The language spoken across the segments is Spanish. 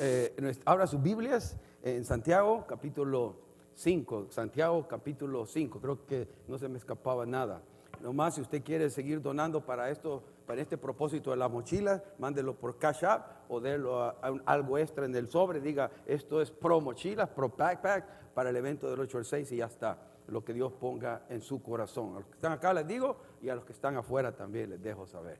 Eh, abra sus Biblias en Santiago capítulo 5, Santiago capítulo 5, creo que no se me escapaba nada. Nomás si usted quiere seguir donando para esto, para este propósito de las mochilas, mándelo por Cash App o délo a, algo extra en el sobre, diga esto es pro mochilas, pro backpack para el evento del 8 al 6 y ya está. Lo que Dios ponga en su corazón. A los que están acá les digo y a los que están afuera también les dejo saber.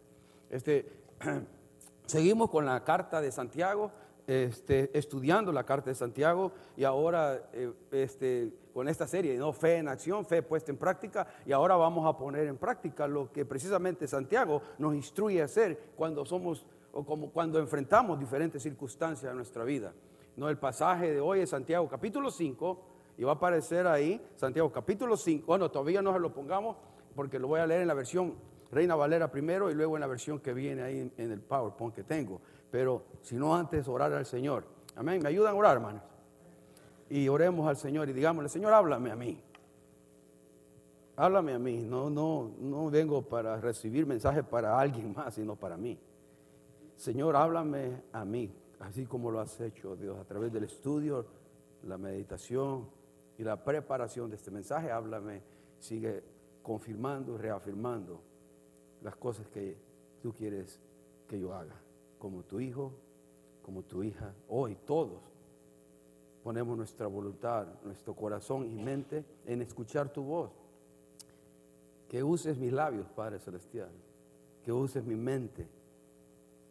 Este, Seguimos con la carta de Santiago, este, estudiando la carta de Santiago y ahora eh, este, con esta serie, ¿no? fe en acción, fe puesta en práctica y ahora vamos a poner en práctica lo que precisamente Santiago nos instruye a hacer cuando somos o como cuando enfrentamos diferentes circunstancias en nuestra vida. No, el pasaje de hoy es Santiago capítulo 5 y va a aparecer ahí Santiago capítulo 5. Bueno, todavía no se lo pongamos porque lo voy a leer en la versión Reina Valera primero y luego en la versión que viene ahí en el PowerPoint que tengo. Pero si no antes orar al Señor. Amén. ¿Me ayudan a orar, hermanos? Y oremos al Señor y digámosle, Señor, háblame a mí. Háblame a mí. No, no, no vengo para recibir mensajes para alguien más, sino para mí. Señor, háblame a mí, así como lo has hecho, Dios, a través del estudio, la meditación y la preparación de este mensaje. Háblame, sigue confirmando y reafirmando las cosas que tú quieres que yo haga, como tu hijo, como tu hija, hoy todos ponemos nuestra voluntad, nuestro corazón y mente en escuchar tu voz. Que uses mis labios, Padre Celestial, que uses mi mente,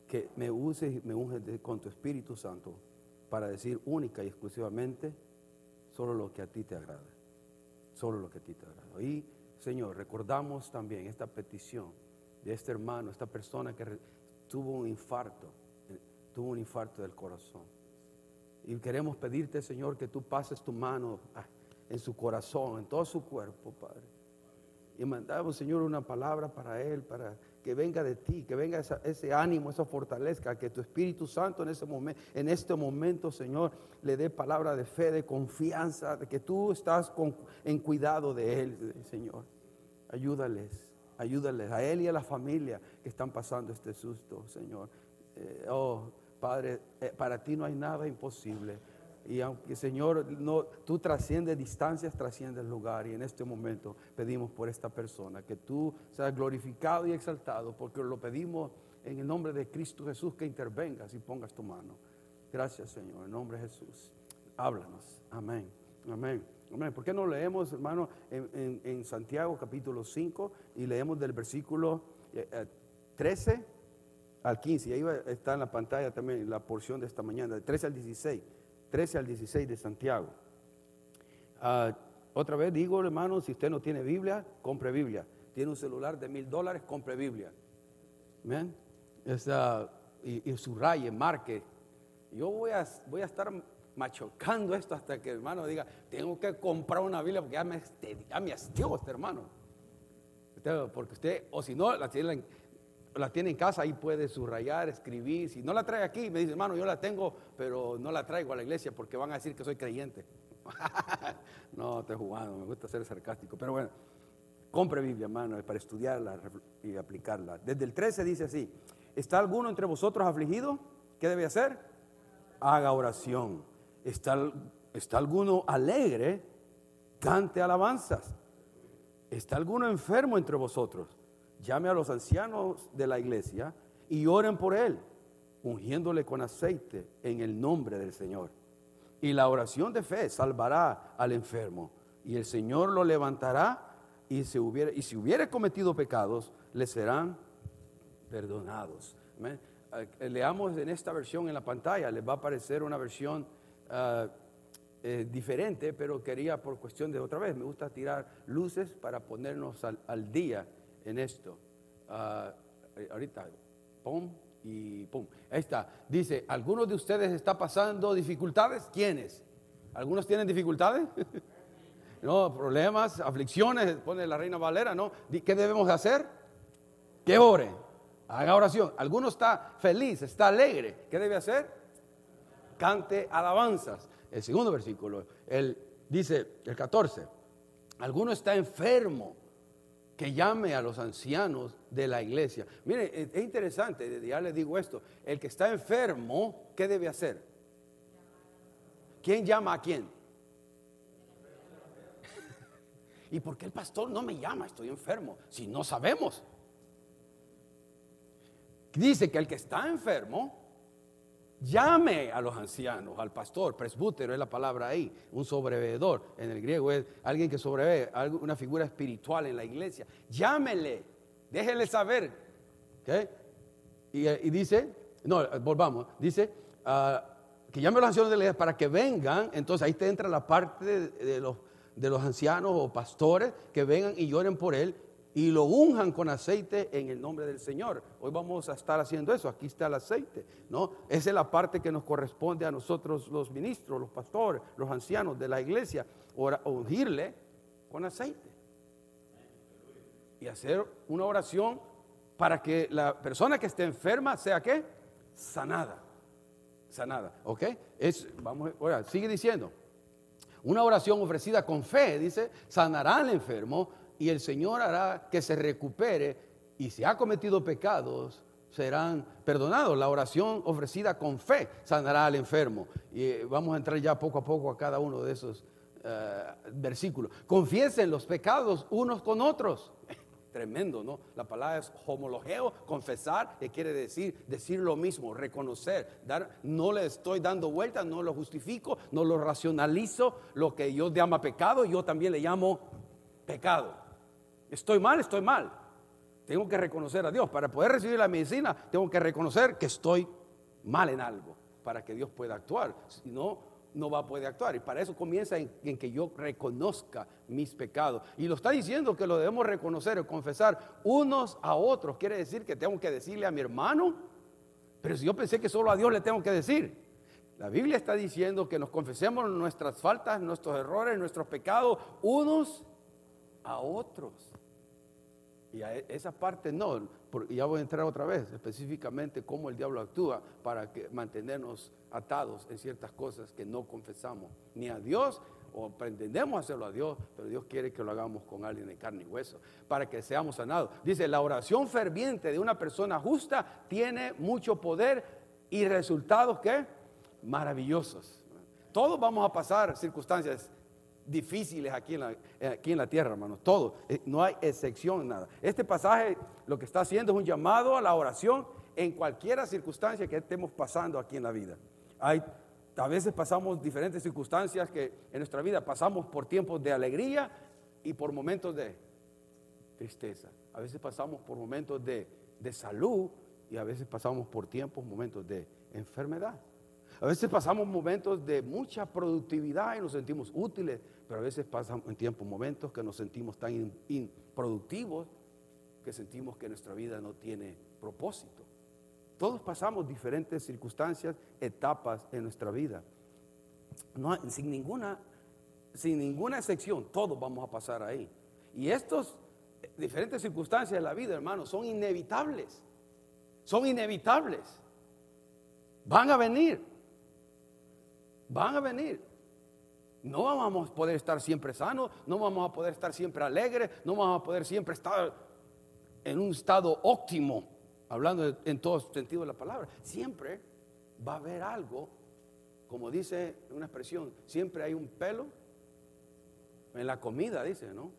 que me uses y me unges con tu Espíritu Santo para decir única y exclusivamente solo lo que a ti te agrada, solo lo que a ti te agrada. Y Señor, recordamos también esta petición de este hermano, esta persona que tuvo un infarto, eh, tuvo un infarto del corazón. Y queremos pedirte, Señor, que tú pases tu mano ah, en su corazón, en todo su cuerpo, Padre. Y mandamos, Señor, una palabra para él, para que venga de ti, que venga ese ánimo, esa fortaleza, que tu Espíritu Santo en, ese en este momento, Señor, le dé palabra de fe, de confianza, de que tú estás con- en cuidado de él, Señor. Ayúdales, ayúdales a él y a la familia que están pasando este susto, Señor. Eh, oh, Padre, eh, para ti no hay nada imposible. Y aunque, Señor, no, tú trasciendes distancias, trasciendes lugar. Y en este momento pedimos por esta persona que tú seas glorificado y exaltado, porque lo pedimos en el nombre de Cristo Jesús que intervengas y pongas tu mano. Gracias, Señor, en nombre de Jesús. Háblanos. Amén. Amén. ¿Por qué no leemos, hermano, en, Santiago capítulo 5 y leemos del versículo eh, eh, 13 al 15? Y ahí está en la pantalla también la porción de esta mañana, de 13 al 16. 13 al 16 de Santiago. Ah, otra vez digo, hermano, si usted no tiene Biblia, compre Biblia. Tiene un celular de mil dólares, compre Biblia. Amén. Y, y subraye, marque. Yo voy a, voy a estar machocando esto hasta que el hermano diga, tengo que comprar una Biblia porque ya me, este- ya me hastió este hermano. Usted- Porque usted, o si no, la tiene, en- la tiene en casa, ahí puede subrayar, escribir. Si no la trae aquí, me dice, hermano, yo la tengo, pero no la traigo a la iglesia porque van a decir que soy creyente. no, estoy jugando, me gusta ser sarcástico. Pero bueno, compre Biblia, hermano, para estudiarla y aplicarla. Desde el 13 dice así, ¿está alguno entre vosotros afligido? ¿Qué debe hacer? Haga oración. ¿Está, está alguno alegre? Cante alabanzas. ¿Está alguno enfermo entre vosotros? Llame a los ancianos de la iglesia y oren por él, ungiéndole con aceite en el nombre del Señor. Y la oración de fe salvará al enfermo, y el Señor lo levantará, y, si hubiere, y si hubiere cometido pecados, le serán perdonados. Eh, Leamos en esta versión en la pantalla, les va a aparecer una versión ah, eh, diferente, pero quería por cuestión de otra vez, me gusta tirar luces para ponernos al, día en esto. Ah, eh, ahorita, pum y pum. Ahí está. Dice, ¿algunos de ustedes está pasando dificultades? ¿Quiénes? ¿Algunos tienen dificultades? no, problemas, aflicciones, pone la reina Valera, ¿no? ¿Qué debemos hacer? Que ore, haga oración. Alguno está feliz, está alegre. ¿Qué debe hacer? Cante alabanzas. El segundo versículo, él dice, el 14, alguno está enfermo. que llame a los ancianos de la iglesia. Mire, es interesante, ya les digo esto, el que está enfermo, ¿qué debe hacer? ¿Quién llama a quién? ¿Y por qué el pastor no me llama? Estoy enfermo. Si no sabemos. Dice que el que está enfermo llame a los ancianos, al pastor, presbútero es la palabra ahí, un sobrevedor. En el griego es alguien que sobrevé, una figura espiritual en la iglesia. Llámele, déjele saber. Y, dice, no, volvamos, dice ah, que llame a los ancianos de la iglesia para que vengan. Entonces ahí te entra la parte de los de los ancianos o pastores que vengan y lloren por él y lo unjan con aceite en el nombre del Señor. Hoy vamos a estar haciendo eso. Aquí está el aceite, ¿no? Esa es la parte que nos corresponde a nosotros los ministros, los pastores, los ancianos de la iglesia, ungirle con aceite. Y hacer una oración para que la persona que esté enferma sea qué? Sanada. Sanada, ¿ok? Es, vamos, ahora, sigue diciendo. Una oración ofrecida con fe, dice, sanará al enfermo y el Señor hará que se recupere y si ha cometido pecados, serán perdonados. La oración ofrecida con fe sanará al enfermo. Y eh, vamos a entrar ya poco a poco a cada uno de esos eh, versículos. Confiesen los pecados unos con otros Tremendo, ¿no? La palabra es homologeo, confesar, que quiere decir decir lo mismo, reconocer, dar, no le estoy dando vuelta, no lo justifico, no lo racionalizo, lo que yo llamo pecado, yo también le llamo pecado. Estoy mal, estoy mal. Tengo que reconocer a Dios. Para poder recibir la medicina, tengo que reconocer que estoy mal en algo, para que Dios pueda actuar. Si no, no va a poder actuar. Y para eso comienza en, que yo reconozca mis pecados. Y lo está diciendo que lo debemos reconocer o confesar unos a otros. Quiere decir que tengo que decirle a mi hermano. Pero si yo pensé que solo a Dios le tengo que decir. La Biblia está diciendo que nos confesemos nuestras faltas, nuestros errores, nuestros pecados unos a otros. Y a e, esa parte no, y ya voy a entrar otra vez específicamente cómo el diablo actúa para que mantenernos atados en ciertas cosas que no confesamos ni a Dios o pretendemos hacerlo a Dios, pero Dios quiere que lo hagamos con alguien de carne y hueso para que seamos sanados. Dice, la oración ferviente de una persona justa tiene mucho poder y resultados que maravillosos. Todos vamos a pasar circunstancias difíciles aquí en la, aquí en la tierra, hermanos. Todo. Eh, no hay excepción, nada. Este pasaje lo que está haciendo es un llamado a la oración en cualquier circunstancia que estemos pasando aquí en la vida. Hay, a veces pasamos diferentes circunstancias que en nuestra vida pasamos por tiempos de alegría y por momentos de tristeza. A veces pasamos por momentos de, de salud y a veces pasamos por tiempos, momentos de enfermedad. A veces pasamos momentos de mucha productividad y nos sentimos útiles, pero a veces pasan en tiempo momentos que nos sentimos tan improductivos que sentimos que nuestra vida no tiene propósito. Todos pasamos diferentes circunstancias, etapas en nuestra vida. No, sin, ninguna, sin ninguna excepción, todos vamos a pasar ahí. Y estas diferentes circunstancias de la vida, hermanos, son inevitables. Son inevitables. Van a venir. Van a venir. No vamos a poder estar siempre sanos, no vamos a poder estar siempre alegres, no vamos a poder siempre estar en un estado óptimo, hablando en todo sentido de la palabra. Siempre va a haber algo, como dice una expresión, siempre hay un pelo en la comida, dice, ¿no?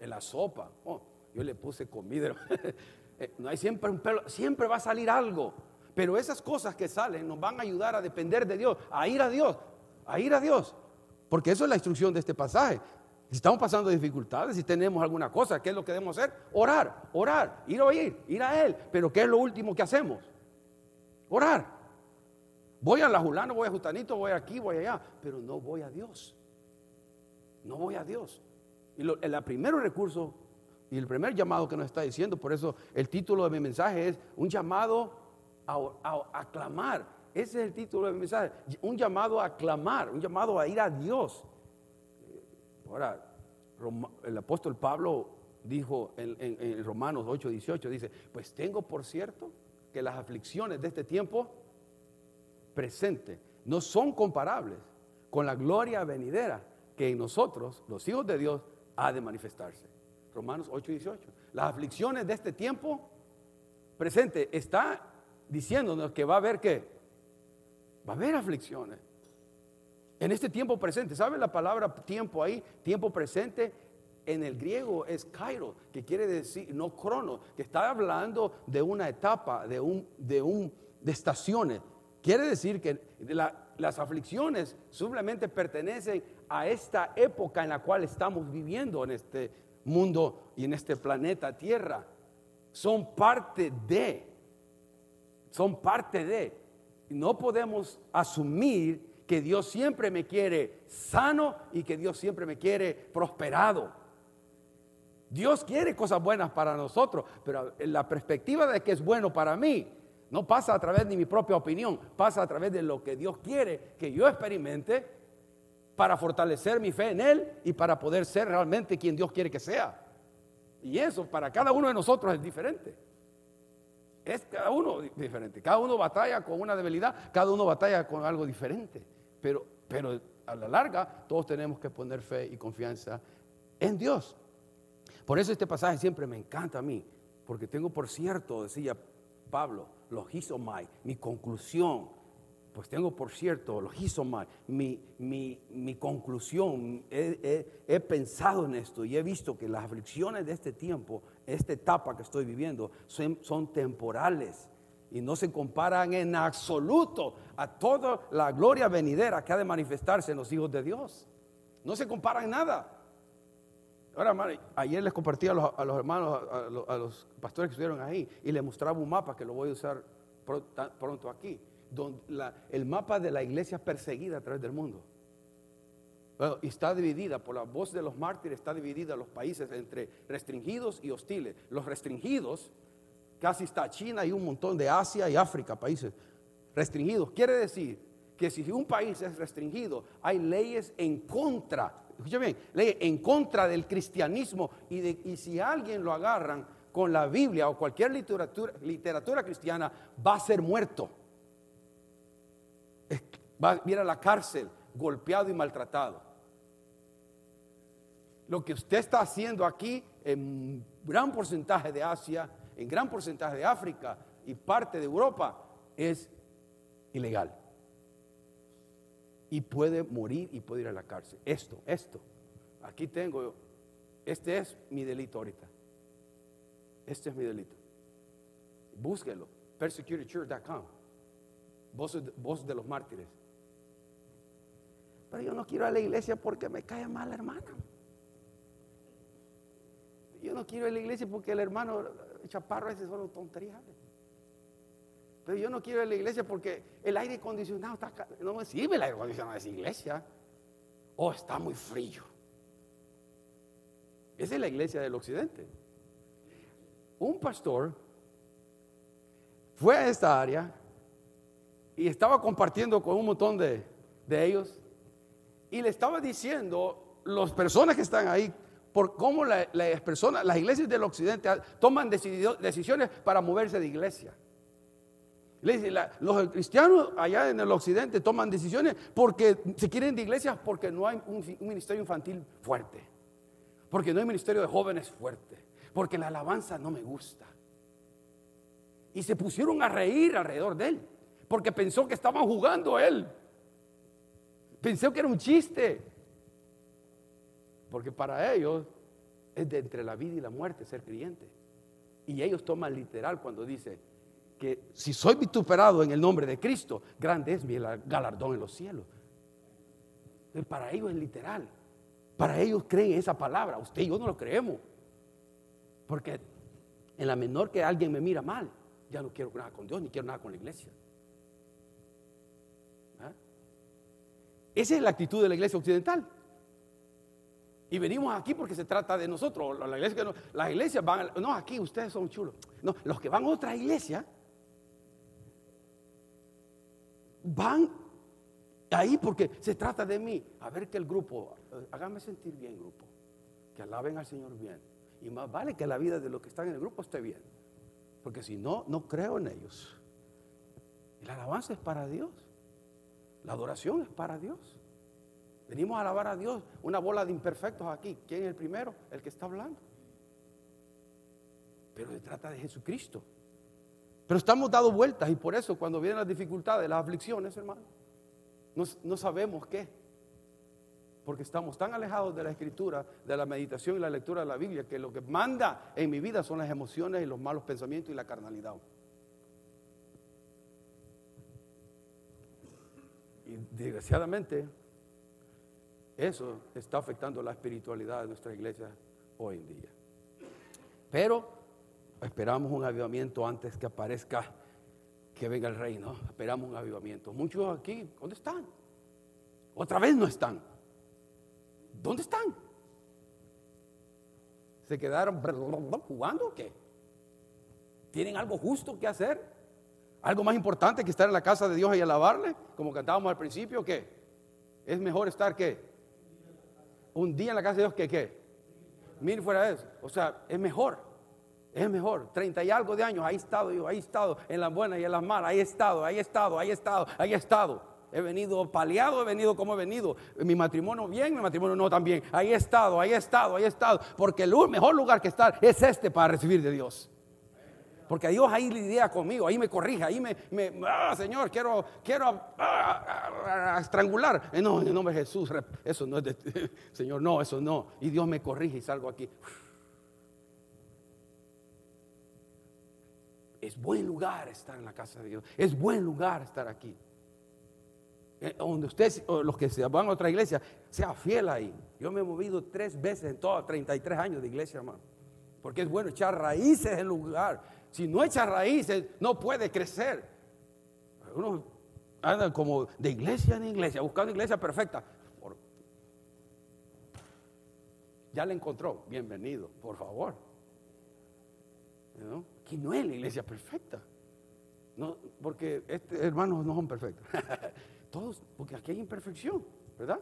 En la sopa. Oh, yo le puse comida. Eh, no hay siempre un pelo, siempre va a salir algo. Pero esas cosas que salen nos van a ayudar a depender de Dios, a ir a Dios, a ir a Dios. Porque eso es la instrucción de este pasaje. Si estamos pasando dificultades, si tenemos alguna cosa, ¿qué es lo que debemos hacer? Orar, orar, ir a oír, ir a Él. Pero ¿qué es lo último que hacemos? Orar. Voy a la Julano, voy a Justanito, voy aquí, voy allá, pero no voy a Dios. No voy a Dios. Y el primer recurso y el primer llamado que nos está diciendo, por eso el título de mi mensaje es un llamado a, clamar ese es el título del mensaje. Un llamado a clamar, un llamado a ir a Dios. Ahora, el apóstol Pablo dijo en, Romanos 8, 18, dice, pues tengo por cierto que las aflicciones de este tiempo presente no son comparables con la gloria venidera que en nosotros, los hijos de Dios, ha de manifestarse. Romanos 8, 18. Las aflicciones de este tiempo presente está diciéndonos que va a haber que va a haber aflicciones. En este tiempo presente, ¿sabe la palabra tiempo ahí? Tiempo presente en el griego es kairo, que quiere decir, no crono, que está hablando de una etapa, de un, de un, de estaciones. Quiere decir que las aflicciones simplemente pertenecen a esta época en la cual estamos viviendo en este mundo y en este planeta Tierra. Son parte de, son parte de. No podemos asumir que Dios siempre me quiere sano y que Dios siempre me quiere prosperado. Dios quiere cosas buenas para nosotros, pero la perspectiva de que es bueno para mí no pasa a través de mi propia opinión, pasa a través de lo que Dios quiere que yo experimente para fortalecer mi fe en Él y para poder ser realmente quien Dios quiere que sea. Y eso para cada uno de nosotros es diferente. Es cada uno diferente. Cada uno batalla con una debilidad, cada uno batalla con algo diferente. Pero, pero a la larga todos tenemos que poner fe y confianza en Dios. Por eso este pasaje siempre me encanta a mí, porque tengo por cierto, decía Pablo, logizomai, mi conclusión, pues tengo por cierto, logizomai, mi, mi, mi conclusión, he, pensado en esto y he visto que las aflicciones de este tiempo, esta etapa que estoy viviendo, son, son temporales y no se comparan en absoluto a toda la gloria venidera que ha de manifestarse en los hijos de Dios. No se comparan nada. Ahora, ayer les compartí a los, hermanos, a los, pastores que estuvieron ahí, y les mostraba un mapa que lo voy a usar pronto aquí, donde el mapa de la iglesia perseguida a través del mundo. está dividida por la voz de los mártires, está dividida los países entre restringidos y hostiles. Los restringidos, casi está China y un montón de Asia y África, países restringidos. Quiere decir que si un país es restringido, hay leyes en contra bien, ley en contra del cristianismo y, y si alguien lo agarran con la Biblia o cualquier literatura, literatura cristiana, va a ser muerto. Va a ir a la cárcel, golpeado y maltratado. Lo que usted está haciendo aquí en gran porcentaje de Asia, en gran porcentaje de África y parte de Europa es ilegal y puede morir y puede ir a la cárcel. Esto, esto. Aquí tengo, este es mi delito ahorita. Este es mi delito. Búsquelo. Persecutedchurch.com. Voz, voz de los mártires. Pero yo no quiero ir a la iglesia porque me cae mal la hermana. Yo no quiero ir a la iglesia porque el hermano chaparro ese solo tontería. Pero yo no quiero ir a la iglesia porque el aire acondicionado está no me sirve el aire acondicionado de esa iglesia. Oh, está muy frío. Esa es la iglesia del occidente. Un pastor fue a esta área y estaba compartiendo con un montón de, ellos y le estaba diciendo las personas que están ahí por cómo las personas, las iglesias del occidente toman decisiones para moverse de iglesia. Le dice, los cristianos allá en el occidente toman decisiones porque se quieren de iglesias porque no hay un, ministerio infantil fuerte, porque no hay ministerio de jóvenes fuerte, porque la alabanza no me gusta. Y se pusieron a reír alrededor de él, porque pensó que estaban jugando a él. Pensó que era un chiste. Porque para ellos es de entre la vida y la muerte ser creyente. Y ellos toman literal cuando dice, que si soy vituperado en el nombre de Cristo, grande es mi galardón en los cielos. Para ellos es literal. Para ellos creen esa palabra. Usted y yo no lo creemos. Porque en la menor que alguien me mira mal, ya no quiero nada con Dios ni quiero nada con la iglesia. ¿Ah? Esa es la actitud de la iglesia occidental. Y venimos aquí porque se trata de nosotros. La iglesia, las iglesias van, no, aquí ustedes son chulos. No, los que van a otra iglesia van ahí porque se trata de mí. A ver que el grupo, eh, hágame sentir bien, grupo. Que alaben al Señor bien. Y más vale que la vida de los que están en el grupo esté bien. Porque si no, no creo en ellos. La alabanza es para Dios. La adoración es para Dios. Venimos a alabar a Dios. Una bola de imperfectos aquí. ¿Quién es el primero? El que está hablando. pero se trata de Jesucristo. Pero estamos dando vueltas y por eso cuando vienen las dificultades, las aflicciones, hermano, no, no sabemos qué. Porque estamos tan alejados de la escritura, de la meditación y la lectura de la Biblia, que lo que manda en mi vida son las emociones y los malos pensamientos y la carnalidad. Y desgraciadamente, eso está afectando la espiritualidad de nuestra iglesia hoy en día. Pero esperamos un avivamiento antes que aparezca, que venga el reino. Esperamos un avivamiento. Muchos aquí, ¿dónde están? Otra vez no están. ¿Dónde están? ¿Se quedaron jugando o qué? ¿Tienen algo justo que hacer? ¿Algo más importante que estar en la casa de Dios y alabarle? Como cantábamos al principio, ¿qué? ¿Es mejor estar qué? Un día en la casa de Dios que qué? Mil fuera de eso. O sea, es mejor. Es mejor, treinta y algo de años, ahí he estado yo, ahí he estado, en las buenas y en las malas, ahí he estado, ahí he estado, ahí he estado, ahí he estado. He venido paliado, he venido como he venido. Mi matrimonio bien, mi matrimonio no tan bien. Ahí he estado, ahí he estado, ahí he estado. Porque el mejor lugar que estar es este para recibir de Dios. Porque Dios ahí lidia conmigo, ahí me corrige, ahí me, ah, Señor, quiero, quiero ah, ah, estrangular. Eh, no, en el nombre de Jesús, eso no es de, Señor, no, eso no. Y Dios me corrige y salgo aquí. Es buen lugar estar en la casa de Dios. Es buen lugar estar aquí. Eh, donde ustedes, los que se van a otra iglesia, sea fiel ahí. Yo me he movido tres veces en todos 33 años de iglesia, hermano. Porque es bueno echar raíces en lugar. Si no echa raíces, no puede crecer. Uno anda como de iglesia en iglesia, buscando iglesia perfecta. Ya la encontró. Bienvenido, por favor. ¿No? Aquí no es la iglesia perfecta. No, porque este, hermanos no son perfectos. Todos, porque aquí hay imperfección, ¿verdad?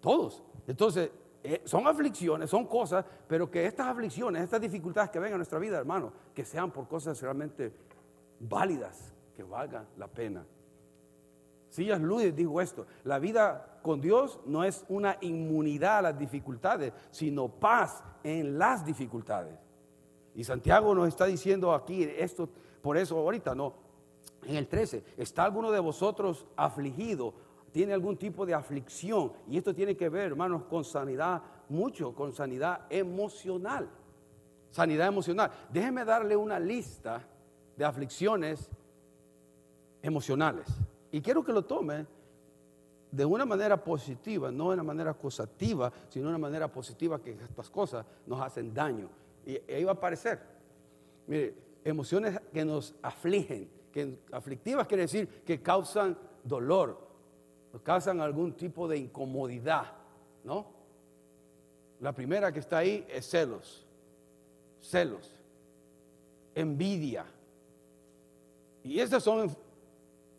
Todos. Entonces, eh, son aflicciones, son cosas, pero que estas aflicciones, estas dificultades que vengan a nuestra vida, hermano, que sean por cosas realmente válidas, que valgan la pena. Sillas Luis dijo esto, la vida con Dios no es una inmunidad a las dificultades, sino paz en las dificultades. Y Santiago nos está diciendo aquí esto, por eso ahorita no, en el 13, ¿está alguno de vosotros afligido? ¿Tiene algún tipo de aflicción? Y esto tiene que ver, hermanos, con sanidad, mucho con sanidad emocional. Sanidad emocional. Déjeme darle una lista de aflicciones emocionales. Y quiero que lo tome de una manera positiva, no de una manera acusativa, sino de una manera positiva que estas cosas nos hacen daño. Y ahí va a aparecer. Mire, emociones que nos afligen, que aflictivas quiere decir que causan dolor, causan algún tipo de incomodidad, ¿no? La primera que está ahí es celos, celos, envidia. Y esos son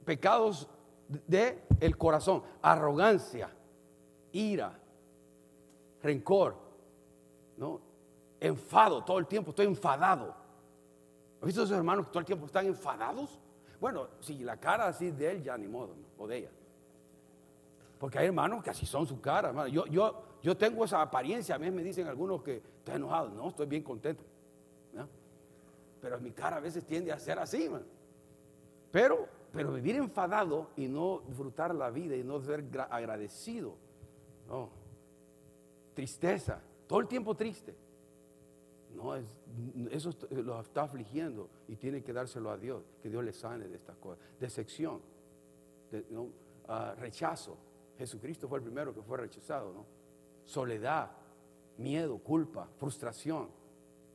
pecados del el corazón, arrogancia, ira, rencor, ¿no? enfado todo el tiempo, estoy enfadado. ¿Has visto a esos hermanos que todo el tiempo están enfadados? Bueno, si la cara así de él, ya ni modo, o de ella. Porque hay hermanos que así son su cara, hermano. Yo, yo, yo tengo esa apariencia, a mí me dicen algunos que estoy enojado. No, estoy bien contento. Pero mi cara a veces tiende a ser así, man. Pero, pero vivir enfadado y no disfrutar la vida y no ser agradecido. No. Tristeza, todo el tiempo triste. No, es, eso lo está afligiendo y tiene que dárselo a Dios, que Dios le sane de estas cosas. Decepción, de, ah, rechazo. Jesucristo fue el primero que fue rechazado, ¿no? Soledad, miedo, culpa, frustración,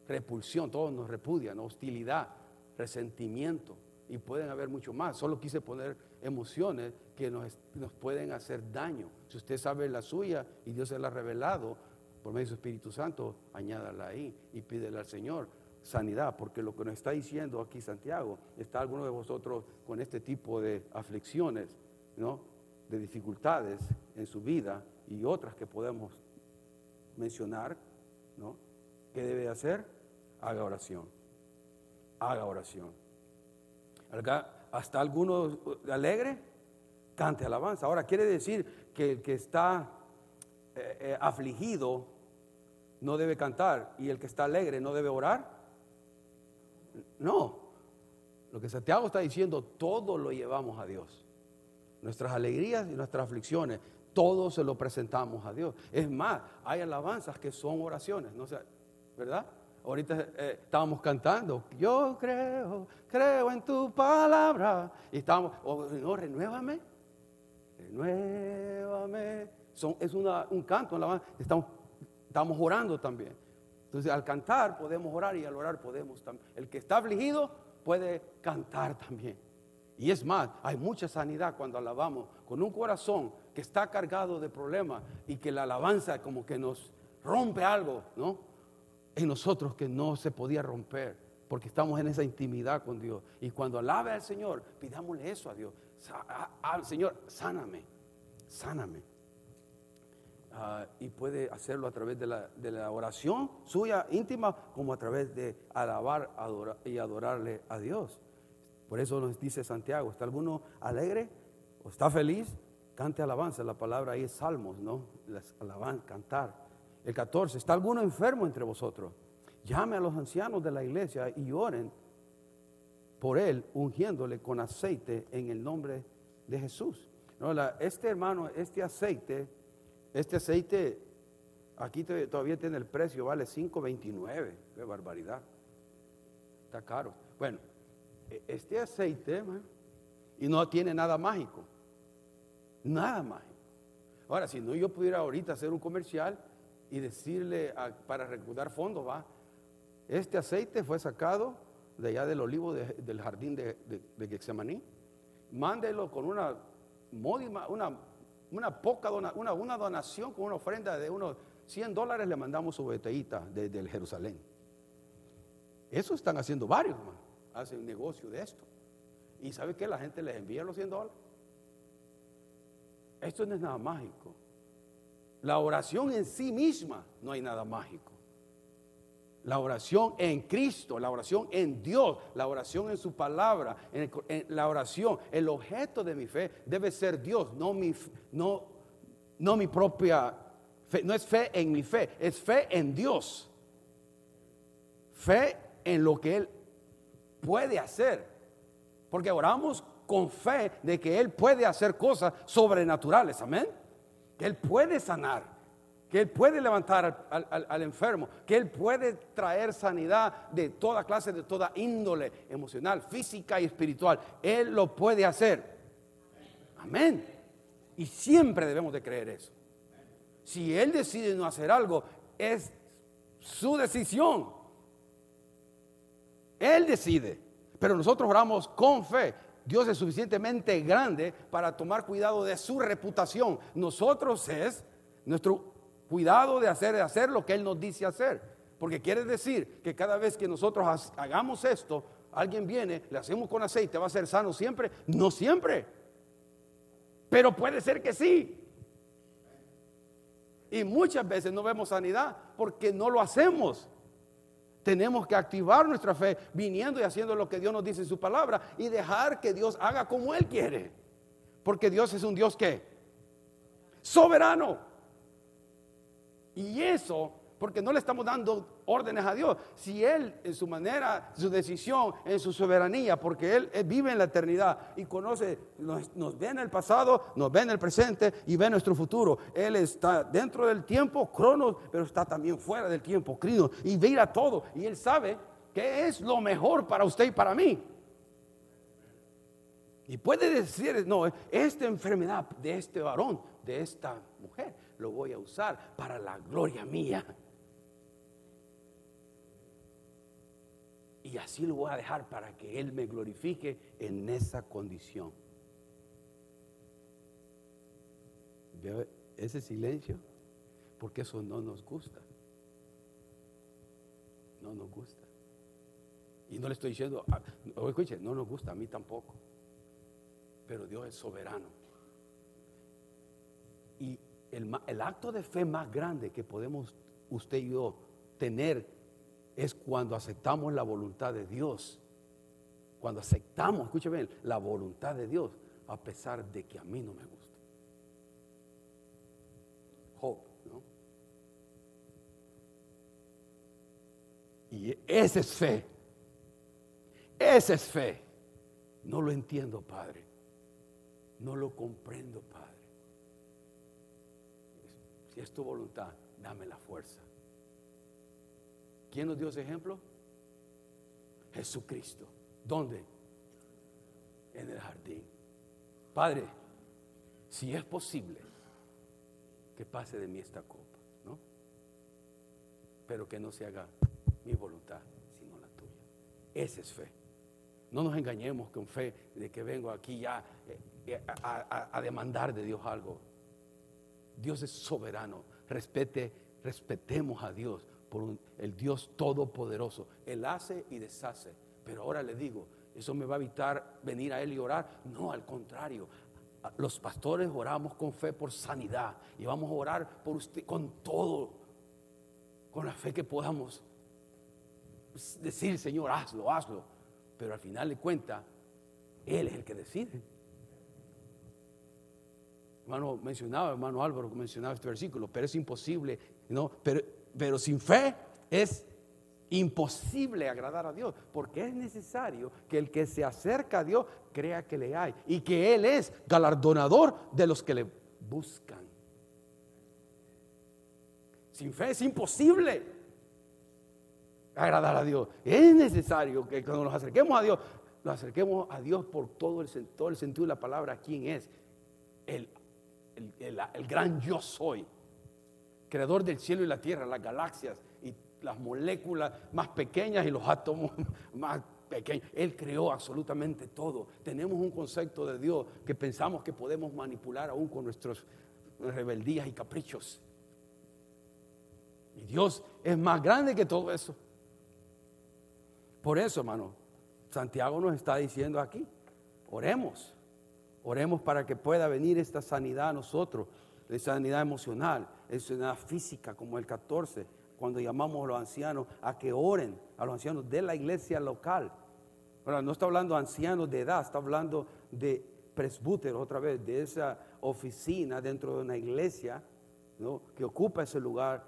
repulsión, todos nos repudian, hostilidad, resentimiento y pueden haber mucho más. Solo quise poner emociones que nos, nos pueden hacer daño. Si usted sabe la suya y Dios se la ha revelado, por medio de su Espíritu Santo, añádala ahí y pídele al Señor sanidad, porque lo que nos está diciendo aquí Santiago, está alguno de vosotros con este tipo de aflicciones, ¿no? De dificultades en su vida y otras que podemos mencionar, ¿no? ¿Qué debe hacer? Haga oración. Haga oración. Hasta algunos alegre, cante alabanza. Ahora quiere decir que el que está eh, eh, afligido no debe cantar y el que está alegre no debe orar. No. Lo que Santiago está diciendo, todo lo llevamos a Dios. Nuestras alegrías y nuestras aflicciones, todo se lo presentamos a Dios. Es más, hay alabanzas que son oraciones, ¿no? sé, ¿verdad? Ahorita eh, estábamos cantando, yo creo, creo en tu palabra. Y estábamos, oh, no, renuévame, renuévame. Son, es un canto, estamos, estamos orando también. Entonces, al cantar podemos orar y al orar podemos también. El que está afligido puede cantar también. Y es más, hay mucha sanidad cuando alabamos con un corazón que está cargado de problemas y que la alabanza como que nos rompe algo, ¿no? En nosotros que no se podía romper porque estamos en esa intimidad con Dios. Y cuando alabe al Señor, pidámosle eso a Dios. Al Señor, sáname, sáname. Ah, y puede hacerlo a través de la, oración suya íntima como a través de alabar y adorarle a Dios. Por eso nos dice Santiago, ¿está alguno alegre o está feliz? Cante alabanza, la palabra ahí es salmos, ¿no? Alaban, cantar. El 14, ¿está alguno enfermo entre vosotros? Llame a los ancianos de la iglesia y oren por él, ungiéndole con aceite en el nombre de Jesús. No, este hermano, este aceite, este aceite, aquí todavía tiene el precio, vale 5.29, qué barbaridad. Está caro. Bueno, este aceite, y no tiene nada mágico. Nada mágico. Ahora, si no yo pudiera ahorita hacer un comercial y decirle para recaudar fondos, va, este aceite fue sacado de allá del olivo del jardín de, de, Gexemaní. Mándelo con una módima, una, una poca una, una, donación, con una ofrenda de unos 100 dólares, le mandamos su botellita desde el Jerusalén. Eso están haciendo varios, hermano hace un negocio de esto. ¿Y sabe que La gente les envía los 100 dólares. Esto no es nada mágico. La oración en sí misma no hay nada mágico. La oración en Cristo, la oración en Dios, la oración en su palabra, en, la oración, el objeto de mi fe debe ser Dios, no mi, no, no mi propia fe, no es fe en mi fe, es fe en Dios. Fe en lo que Él puede hacer. Porque oramos con fe de que Él puede hacer cosas sobrenaturales. Amén. Que Él puede sanar. Que Él puede levantar al, enfermo. Que Él puede traer sanidad de toda clase, de toda índole emocional, física y espiritual. Él lo puede hacer. Amén. Y siempre debemos de creer eso. Si Él decide no hacer algo, es su decisión. Él decide. Pero nosotros oramos con fe. Dios es suficientemente grande para tomar cuidado de su reputación. Nosotros es nuestro cuidado de hacer, de hacer lo que Él nos dice hacer. Porque quiere decir que cada vez que nosotros hagamos esto, alguien viene, le hacemos con aceite, va a ser sano siempre. No siempre. Pero puede ser que sí. Y muchas veces no vemos sanidad porque no lo hacemos. Tenemos que activar nuestra fe viniendo y haciendo lo que Dios nos dice en su palabra y dejar que Dios haga como Él quiere. Porque Dios es un Dios que soberano. Y eso porque no le estamos dando órdenes a Dios. Si Él en su manera, su decisión, en su soberanía, porque Él, vive en la eternidad y conoce, nos, ve en el pasado, nos ve en el presente y ve nuestro futuro. Él está dentro del tiempo, cronos, pero está también fuera del tiempo, crino, y mira todo. Y Él sabe que es lo mejor para usted y para mí. Y puede decir, no, esta enfermedad de este varón, de esta mujer, lo voy a usar para la gloria mía. Y así lo voy a dejar para que Él me glorifique en esa condición. ¿Ve ese silencio? Porque eso no nos gusta. No nos gusta. Y no le estoy diciendo, ah, escuche, no nos gusta, a mí tampoco. Pero Dios es soberano. Y el acto de fe más grande que podemos usted y yo tener es cuando aceptamos la voluntad de Dios. Cuando aceptamos, escúcheme, la voluntad de Dios, a pesar de que a mí no me gusta. Hope, ¿no? Y esa es fe. Esa es fe. No lo entiendo, Padre. No lo comprendo, Padre. Si es tu voluntad, dame la fuerza. ¿Quién nos dio ese ejemplo? Jesucristo. ¿Dónde? En el jardín. Padre, si es posible, que pase de mí esta copa, ¿no? Pero que no se haga mi voluntad, sino la tuya. Esa es fe. No nos engañemos con fe de que vengo aquí ya eh, eh, a, demandar de Dios algo. Dios es soberano. Respete, respetemos a Dios el Dios todopoderoso. Él hace y deshace. Pero ahora le digo, ¿eso me va a evitar venir a Él y orar? No, al contrario. Los pastores oramos con fe por sanidad y vamos a orar por usted con todo, con la fe que podamos decir, Señor, hazlo, hazlo pero al final de cuentas, Él es el que decide. Hermano mencionaba, hermano Álvaro mencionaba este versículo, pero es imposible, ¿no? Pero, pero sin fe es imposible agradar a Dios, porque es necesario que el que se acerca a Dios crea que le hay y que Él es galardonador de los que le buscan. Sin fe es imposible agradar a Dios. Es necesario que cuando nos acerquemos a Dios, nos acerquemos a Dios por todo el, todo el sentido de la palabra, quién es el, el, gran yo soy, creador del cielo y la tierra, las galaxias y las moléculas más pequeñas y los átomos más pequeños. Él creó absolutamente todo. Tenemos un concepto de Dios que pensamos que podemos manipular aún con nuestras rebeldías y caprichos. Y Dios es más grande que todo eso. Por eso, hermano, Santiago nos está diciendo aquí, oremos, oremos para que pueda venir esta sanidad a nosotros, de sanidad emocional, de sanidad física, como el 14, cuando llamamos a los ancianos a que oren, a los ancianos de la iglesia local. Ahora, no está hablando de ancianos de edad, está hablando de presbúteros, otra vez, de esa oficina dentro de una iglesia, ¿no? que ocupa ese lugar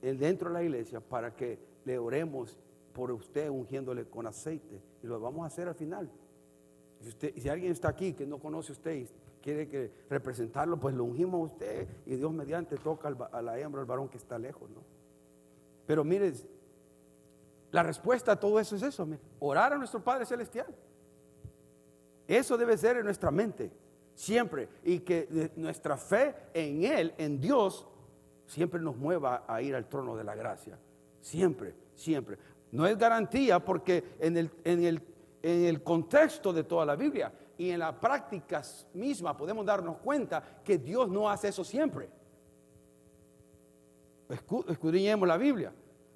dentro de la iglesia para que le oremos por usted ungiéndole con aceite. Y lo vamos a hacer al final. Si, usted, si alguien está aquí que no conoce a usted quiere que representarlo, pues lo ungimos a usted y Dios mediante toca a la hembra, al varón que está lejos, ¿no? Pero mire, la respuesta a todo eso es eso, orar a nuestro Padre Celestial. Eso debe ser en nuestra mente, siempre. Y que nuestra fe en Él, en Dios, siempre nos mueva a ir al trono de la gracia. Siempre, siempre. No es garantía porque en el, en el, en el contexto de toda la Biblia y en la práctica misma podemos darnos cuenta que Dios no hace eso siempre. Escudriñemos la Biblia.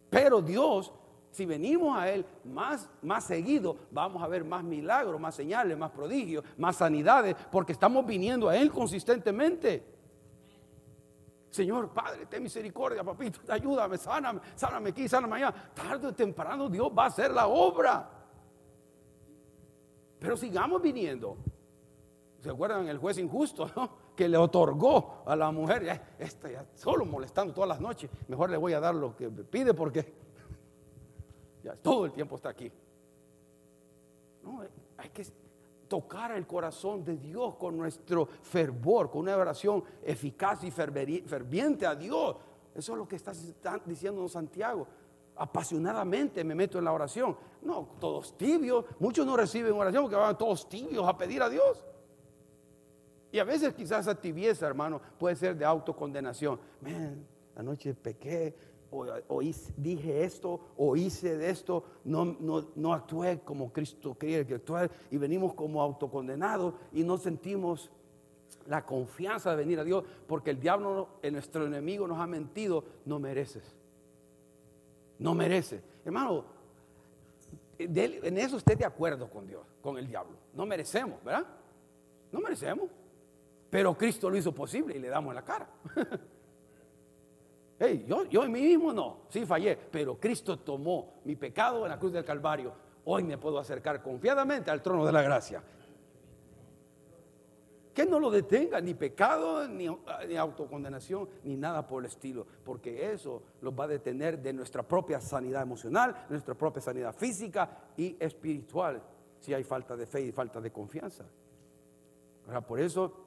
Pero Dios, si venimos a Él más, más seguido, vamos a ver más milagros, más señales, más prodigios, más sanidades, porque estamos viniendo a Él consistentemente. Señor, Padre, ten misericordia, papito, ayúdame, sáname, sáname aquí, sáname allá. Tarde o temprano Dios va a hacer la obra. Pero sigamos viniendo. ¿Se acuerdan el juez injusto, Que le otorgó a la mujer, ya, está ya solo molestando todas las noches. Mejor le voy a dar lo que pide porque ya todo el tiempo está aquí. No, hay que tocar el corazón de Dios con nuestro fervor, con una oración eficaz y ferviente a Dios. Eso es lo que está diciendo Santiago. Apasionadamente me meto en la oración. No, todos tibios. Muchos no reciben oración porque van todos tibios a pedir a Dios. Y a veces quizás esa tibieza, hermano, puede ser de autocondenación. Man, anoche pequé, o, dije esto o hice de esto, no, no, actué como Cristo quiere que actúe y venimos como autocondenados y no sentimos la confianza de venir a Dios porque el diablo, nuestro enemigo nos ha mentido, no mereces. No merece. Hermano, en eso esté de acuerdo con Dios, con el diablo. No merecemos, ¿verdad? No merecemos. Pero Cristo lo hizo posible y le damos la cara. yo, yo en mí mismo no, sí fallé, pero Cristo tomó mi pecado en la cruz del Calvario. Hoy me puedo acercar confiadamente al trono de la gracia. Que no lo detenga, ni pecado, ni, autocondenación, ni nada por el estilo, porque eso los va a detener de nuestra propia sanidad emocional, nuestra propia sanidad física y espiritual. si hay falta de fe y falta de confianza. por eso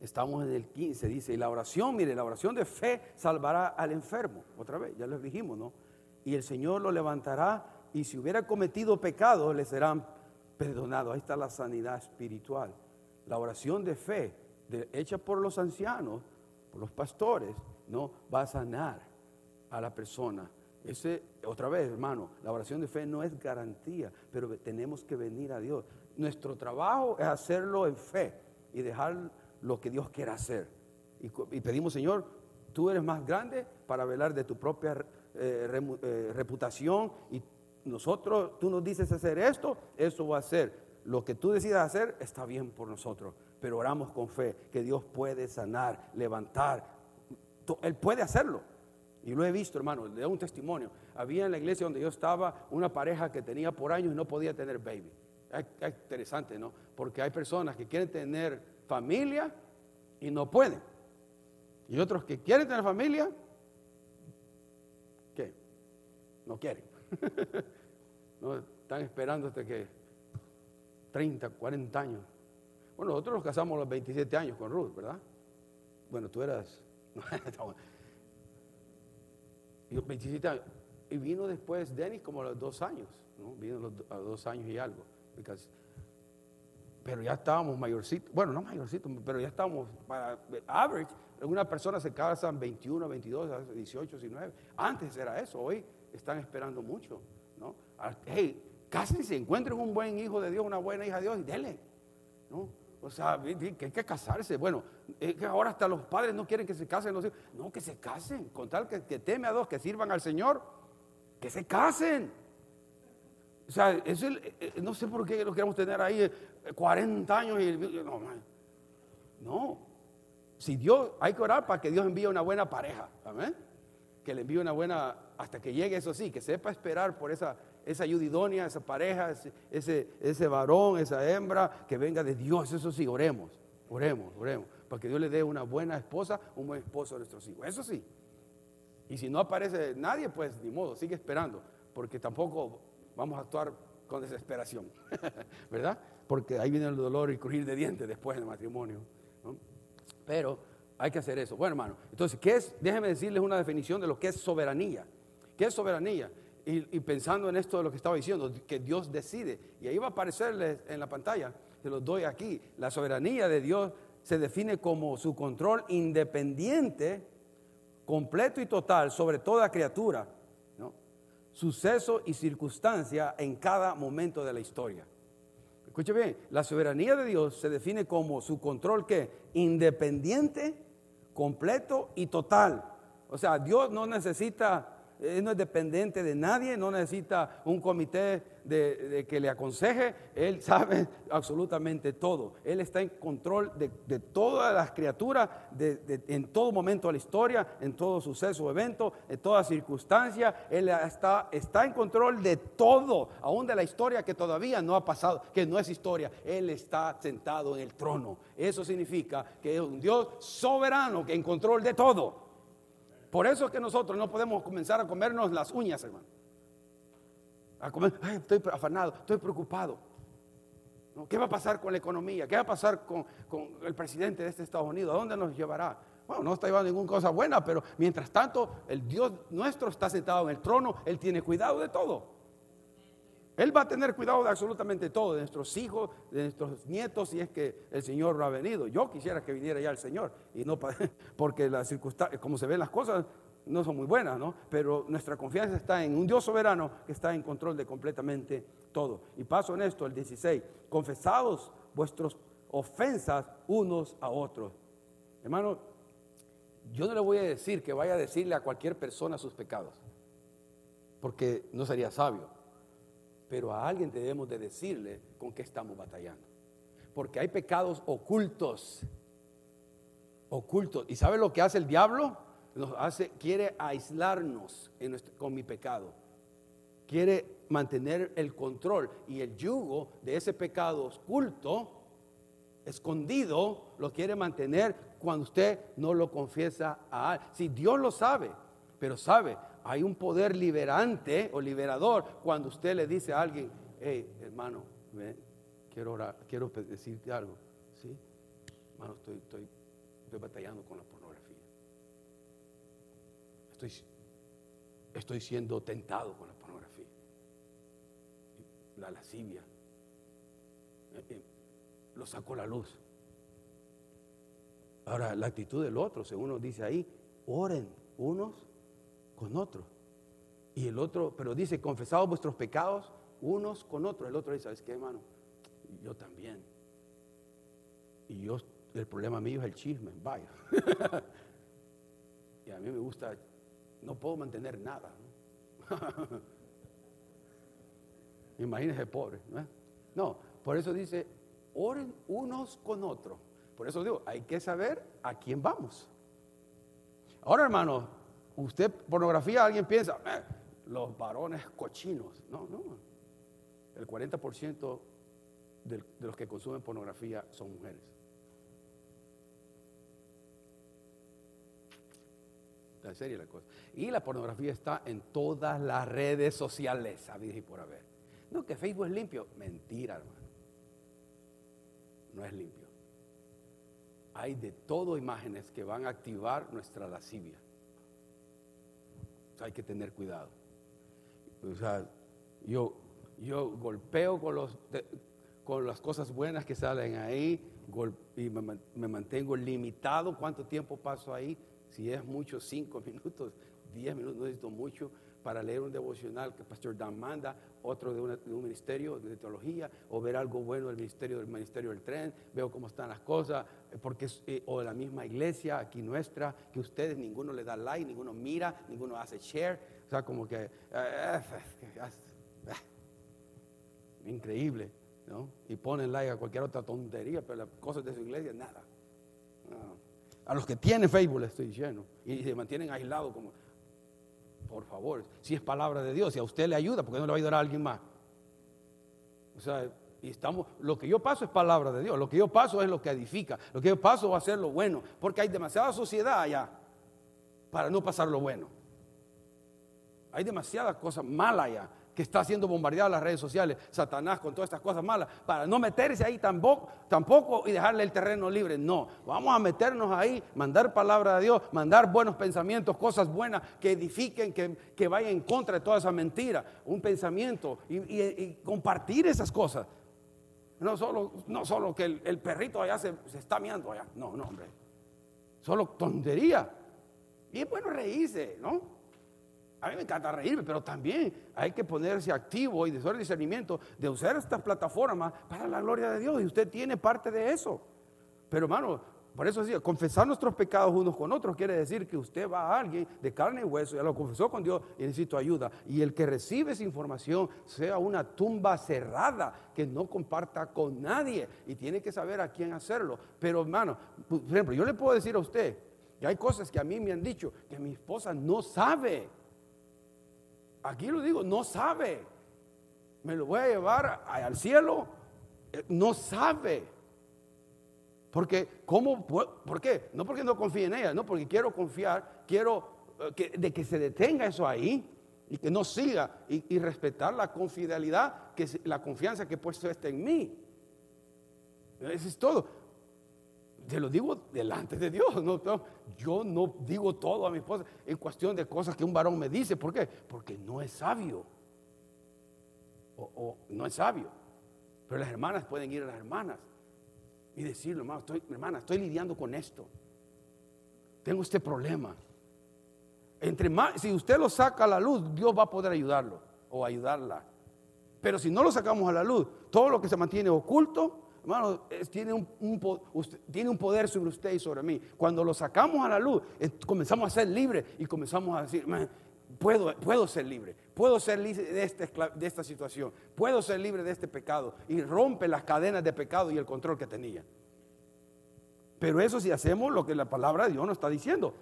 estamos en el 15, dice, y la oración, mire, la oración de fe salvará al enfermo. Otra vez, ya les dijimos, ¿no? Y el Señor lo levantará y si hubiera cometido pecado, le serán perdonados. Ahí está la sanidad espiritual. La oración de fe hecha por los ancianos, por los pastores, no va a sanar a la persona. Ese, otra vez, hermano, la oración de fe no es garantía, pero tenemos que venir a Dios. Nuestro trabajo es hacerlo en fe y dejar lo que Dios quiera hacer. Y, pedimos, Señor, tú eres más grande para velar de tu propia eh, eh, reputación y nosotros, tú nos dices hacer esto, eso va a ser. Lo que tú decidas hacer está bien por nosotros, pero oramos con fe que Dios puede sanar, levantar. Él puede hacerlo. Y lo he visto, hermano, le doy un testimonio. Había en la iglesia donde yo estaba una pareja que tenía por años y no podía tener baby. Es interesante, ¿no? Porque hay personas que quieren tener familia y no pueden. Y otros que quieren tener familia, ¿qué? No quieren. no, están esperando hasta que 30, 40 años. Bueno, nosotros nos casamos a los 27 años con Ruth, ¿verdad? Bueno, tú eras... 27 años. Y vino después Dennis como a los dos años, ¿no? Vino a los dos años y algo. pero ya estábamos mayorcitos, bueno, no mayorcitos, pero ya estábamos, para average, algunas personas se casan 21, 22, 18, 19. Antes era eso, hoy están esperando mucho, ¿no? Hey, casi se encuentren un buen hijo de Dios, una buena hija de Dios y denle, ¿no? O sea, que hay que casarse. Bueno, es que ahora hasta los padres no quieren que se casen los hijos. No, que se casen. Con tal que, que teme a Dios, que sirvan al Señor, que se casen. O sea, es eh, eh, no sé por qué lo queremos tener ahí 40 eh, años y no, no. Si Dios, hay que orar para que Dios envíe una buena pareja. Amén. Que le envíe una buena, hasta que llegue, eso sí, que sepa esperar por esa esa ayuda idónea, esa pareja, ese, ese, varón, esa hembra, que venga de Dios. Eso sí, oremos, oremos, oremos. Para que Dios le dé una buena esposa, un buen esposo a nuestros hijos. Eso sí. Y si no aparece nadie, pues ni modo, sigue esperando. Porque tampoco vamos a actuar con desesperación. ¿Verdad? Porque ahí viene el dolor y crujir de dientes después del matrimonio. Pero hay que hacer eso. Bueno, hermano, entonces, ¿qué es? Déjenme decirles una definición de lo que es soberanía. ¿Qué es soberanía? Y, pensando en esto de lo que estaba diciendo, que Dios decide. Y ahí va a aparecerles en la pantalla, se los doy aquí. La soberanía de Dios se define como su control independiente, completo y total sobre toda criatura, suceso y circunstancia en cada momento de la historia. Escuche bien, la soberanía de Dios se define como su control que independiente, completo y total. O sea, Dios no necesita él no es dependiente de nadie, no necesita un comité de, que le aconseje, Él sabe absolutamente todo. Él está en control de, todas las criaturas, en todo momento de la historia, en todo suceso evento, en toda circunstancia. Él está, está en control de todo, aún de la historia que todavía no ha pasado, que no es historia. Él está sentado en el trono. Eso significa que es un Dios soberano, que en control de todo. Por eso es que nosotros no podemos comenzar a comernos las uñas, hermano. A comer, estoy afanado, estoy preocupado. ¿Qué va a pasar con la economía? ¿Qué va a pasar con, el presidente de este Estados Unidos? ¿A dónde nos llevará? Bueno, no está llevando ninguna cosa buena, pero mientras tanto, el Dios nuestro está sentado en el trono, Él tiene cuidado de todo. Él va a tener cuidado de absolutamente todo, de nuestros hijos, de nuestros nietos, si es que el Señor no ha venido. Yo quisiera que viniera ya el Señor, y no porque las circunstancias, como se ven las cosas, no son muy buenas, ¿no? Pero nuestra confianza está en un Dios soberano que está en control de completamente todo. Y paso en esto, el 16, confesados vuestras ofensas unos a otros. Hermano, yo no le voy a decir que vaya a decirle a cualquier persona sus pecados, porque no sería sabio pero a alguien debemos de decirle con qué estamos batallando. Porque hay pecados ocultos, ocultos. ¿Y sabe lo que hace el diablo? Nos hace, quiere aislarnos con mi pecado. Quiere mantener el control y el yugo de ese pecado oculto, escondido, lo quiere mantener cuando usted no lo confiesa a alguien. Si Dios lo sabe, pero sabe, hay un poder liberante o liberador cuando usted le dice a alguien, hey, hermano, quiero quiero decirte algo. ¿sí? Hermano, estoy, estoy, estoy batallando con la pornografía. Estoy, estoy siendo tentado con la pornografía. La lascivia. Eh, eh, lo saco a la luz. Ahora, la actitud del otro, según nos dice ahí, oren unos con otros. Y el otro, pero dice, confesados vuestros pecados unos con otros. El otro dice, ¿sabes qué, hermano? Yo también. Y yo, el problema mío es el chisme, vaya. y a mí me gusta, no puedo mantener nada. Imagínese pobre. ¿no? no, por eso dice, oren unos con otros. Por eso digo, hay que saber a quién vamos. Ahora, hermano, usted pornografía, alguien piensa, eh, los varones cochinos. No, no. El 40% de, los que consumen pornografía son mujeres. En serio la cosa. Y la pornografía está en todas las redes sociales, sabéis y por haber. No, que Facebook es limpio. Mentira, hermano. No es limpio. Hay de todo imágenes que van a activar nuestra lascivia. Hay que tener cuidado. O sea, yo, yo golpeo con, los, con las cosas buenas que salen ahí y me, me, mantengo limitado cuánto tiempo paso ahí. Si es mucho, cinco minutos, diez minutos, no necesito mucho para leer un devocional que pastor Dan manda, otro de, un ministerio de teología, o ver algo bueno del ministerio del ministerio del tren, veo cómo están las cosas, eh, porque eh, o de la misma iglesia aquí nuestra, que ustedes ninguno le da like, ninguno mira, ninguno hace share, o sea, como que eh, increíble, ¿no? Y ponen like a cualquier otra tontería, pero las cosas de su iglesia nada. A los que tienen Facebook les estoy diciendo y se mantienen aislados como por favor, si es palabra de Dios, si a usted le ayuda, ¿por qué no le va a ayudar a alguien más? O sea, y estamos, lo que yo paso es palabra de Dios, lo que yo paso es lo que edifica, lo que yo paso va a ser lo bueno, porque hay demasiada sociedad allá para no pasar lo bueno. Hay demasiadas cosas malas allá que está siendo bombardeada las redes sociales, Satanás con todas estas cosas malas, para no meterse ahí tampoco, tampoco y dejarle el terreno libre. No, vamos a meternos ahí, mandar palabra de Dios, mandar buenos pensamientos, cosas buenas que edifiquen, que, que vayan en contra de toda esa mentira, un pensamiento y, compartir esas cosas. No solo, no solo que el, perrito allá se, se está miando allá, no, no, hombre, solo tontería. Y es bueno reírse, ¿no? A mí me encanta reírme, pero también hay que ponerse activo y de discernimiento de usar estas plataformas para la gloria de Dios. Y usted tiene parte de eso. Pero hermano, por eso decía, confesar nuestros pecados unos con otros quiere decir que usted va a alguien de carne y hueso, ya lo confesó con Dios y necesito ayuda. Y el que recibe esa información sea una tumba cerrada, que no comparta con nadie y tiene que saber a quién hacerlo. Pero hermano, por ejemplo, yo le puedo decir a usted que hay cosas que a mí me han dicho que mi esposa no sabe aquí lo digo, no sabe. Me lo voy a llevar al cielo. Eh, no sabe. Porque, ¿cómo? ¿Por qué? No porque no confíe en ella, no porque quiero confiar, quiero eh, que, de que se detenga eso ahí y que no siga y, respetar la confidelidad, que la confianza que he puesto este en mí. Eso es todo. Te lo digo delante de Dios. No, yo no digo todo a mi esposa en cuestión de cosas que un varón me dice. ¿Por qué? Porque no es sabio. O, no es sabio. Pero las hermanas pueden ir a las hermanas y decirle, hermano, estoy, hermana, estoy lidiando con esto. Tengo este problema. Entre más, si usted lo saca a la luz, Dios va a poder ayudarlo o ayudarla. Pero si no lo sacamos a la luz, todo lo que se mantiene oculto hermano, tiene, un, tiene un poder sobre usted y sobre mí. Cuando lo sacamos a la luz, comenzamos a ser libres y comenzamos a decir, puedo, puedo ser libre, puedo ser libre de, este, de esta situación, puedo ser libre de este pecado. Y rompe las cadenas de pecado y el control que tenía. Pero eso si hacemos lo que la palabra de Dios nos está diciendo.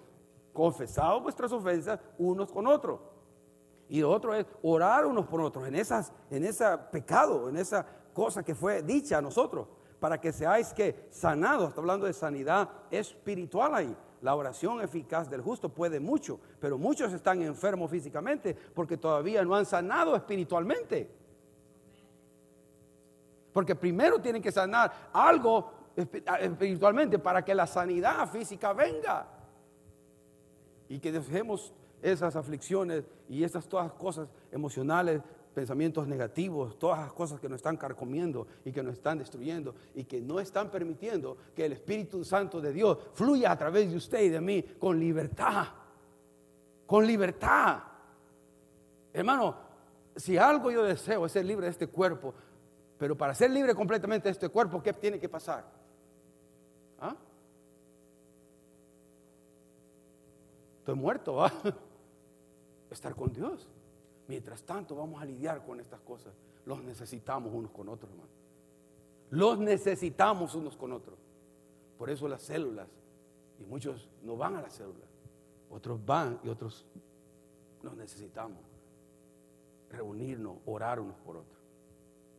Confesado vuestras ofensas unos con otros. Y otro es orar unos por otros en, esas, en ese pecado, en esa cosa que fue dicha a nosotros, para que seáis que sanados, está hablando de sanidad espiritual ahí. La oración eficaz del justo puede mucho, pero muchos están enfermos físicamente porque todavía no han sanado espiritualmente. Porque primero tienen que sanar algo espiritualmente para que la sanidad física venga. Y que dejemos esas aflicciones y esas todas cosas emocionales, pensamientos negativos, todas las cosas que nos están carcomiendo y que nos están destruyendo y que no están permitiendo que el Espíritu Santo de Dios fluya a través de usted y de mí con libertad. Con libertad. Hermano, si algo yo deseo es ser libre de este cuerpo, pero para ser libre completamente de este cuerpo, ¿qué tiene que pasar? ¿Ah? Estoy muerto, ¿va? Estar con Dios. Mientras tanto, vamos a lidiar con estas cosas. Los necesitamos unos con otros, hermano. Los necesitamos unos con otros. Por eso las células, y muchos no van a las células, otros van y otros nos necesitamos reunirnos, orar unos por otros.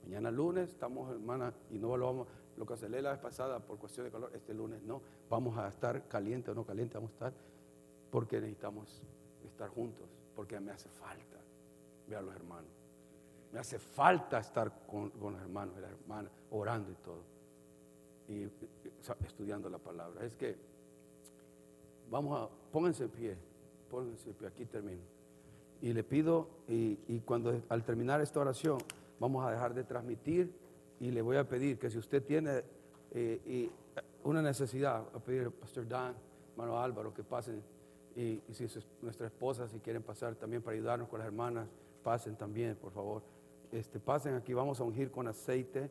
Mañana lunes estamos, hermana, y no lo vamos, lo cancelé la vez pasada por cuestión de calor, este lunes no, vamos a estar caliente o no caliente, vamos a estar, porque necesitamos estar juntos, porque me hace falta a los hermanos. Me hace falta estar con, los hermanos y las hermanas, orando y todo, y estudiando la palabra. Es que, vamos a, pónganse en pie, pónganse en pie, aquí termino. Y le pido, y, cuando al terminar esta oración, vamos a dejar de transmitir y le voy a pedir que si usted tiene eh, una necesidad, a pedir al Pastor Dan, hermano Álvaro, que pasen, y, si nuestras esposas, si quieren pasar también para ayudarnos con las hermanas, pasen también, por favor. Este, pasen aquí, vamos a ungir con aceite.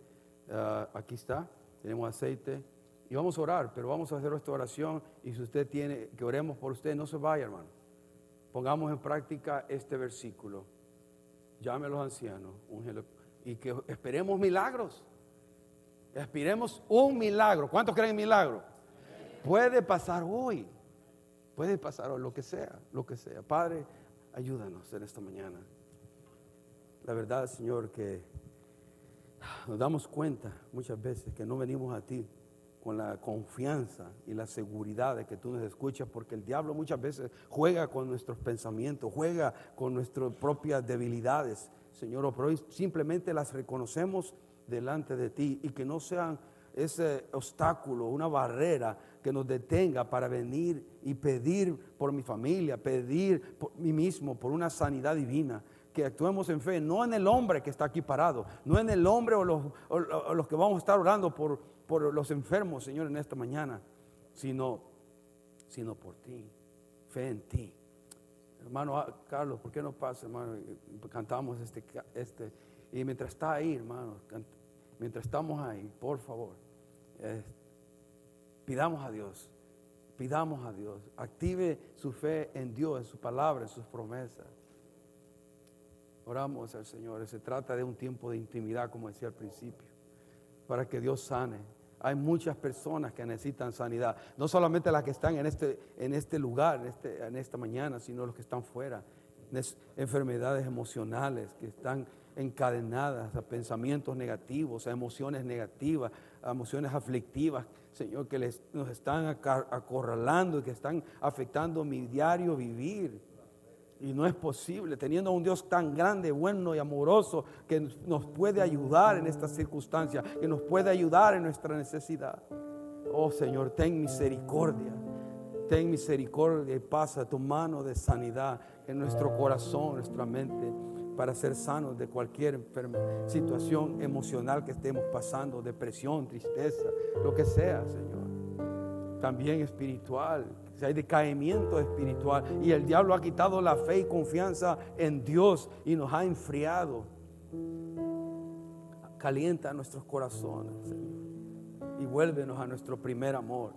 Ah, aquí está, tenemos aceite. Y vamos a orar, pero vamos a hacer esta oración. Y si usted tiene, que oremos por usted, no se vaya, hermano. Pongamos en práctica este versículo. Llame a los ancianos y que esperemos milagros. Esperemos un milagro. ¿Cuántos creen en milagro? Puede pasar hoy. Puede pasar hoy, lo que sea, lo que sea. Padre, ayúdanos en esta mañana. La verdad, Señor, que nos damos cuenta muchas veces que no venimos a ti con la confianza y la seguridad de que tú nos escuchas, porque el diablo muchas veces juega con nuestros pensamientos, juega con nuestras propias debilidades, Señor, pero hoy simplemente las reconocemos delante de ti y que no sean ese obstáculo, una barrera que nos detenga para venir y pedir por mi familia, pedir por mí mismo, por una sanidad divina que actuemos en fe, no en el hombre que está aquí parado, no en el hombre o los, los que vamos a estar orando por, por los enfermos, Señor, en esta mañana, sino, sino por ti, fe en ti. Hermano ah, Carlos, ¿por qué no pasa, hermano? Cantamos este, este, y mientras está ahí, hermano, mientras estamos ahí, por favor, pidamos a Dios, pidamos a Dios, active su fe en Dios, en su palabra, en sus promesas. Oramos al Señor, se trata de un tiempo de intimidad, como decía al principio, para que Dios sane hay muchas personas que necesitan sanidad, no solamente las que están en este, en este lugar, en, este, en esta mañana, sino los que están fuera. Enfermedades emocionales que están encadenadas a pensamientos negativos, a emociones negativas, a emociones aflictivas, Señor, que les, nos están acorralando y que están afectando mi diario vivir. Y no es posible, teniendo a un Dios tan grande, bueno y amoroso, que nos puede ayudar en estas circunstancias, que nos puede ayudar en nuestra necesidad. Oh Señor, ten misericordia. Ten misericordia y pasa tu mano de sanidad en nuestro corazón, nuestra mente, para ser sanos de cualquier situación emocional que estemos pasando, depresión, tristeza, lo que sea, Señor. También espiritual, hay decaimiento espiritual y el diablo ha quitado la fe y confianza en Dios y nos ha enfriado. Calienta nuestros corazones, y vuélvenos a nuestro primer amor.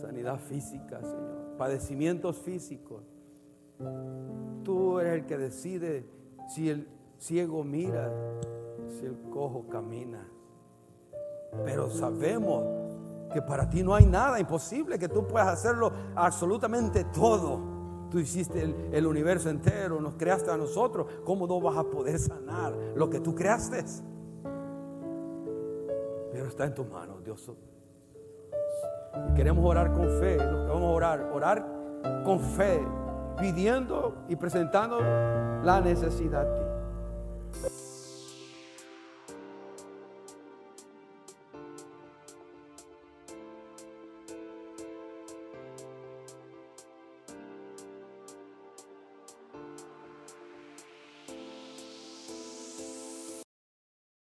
Sanidad física, Señor. Padecimientos físicos. Tú eres el que decide si el ciego mira, si el cojo camina. Pero sabemos que para ti no hay nada imposible, que tú puedas hacerlo absolutamente todo. Tú hiciste el, universo entero, nos creaste a nosotros. ¿Cómo no vas a poder sanar lo que tú creaste? Pero está en tus manos, Dios. Y queremos orar con fe. Los que vamos a orar, orar con fe, pidiendo y presentando la necesidad a ti.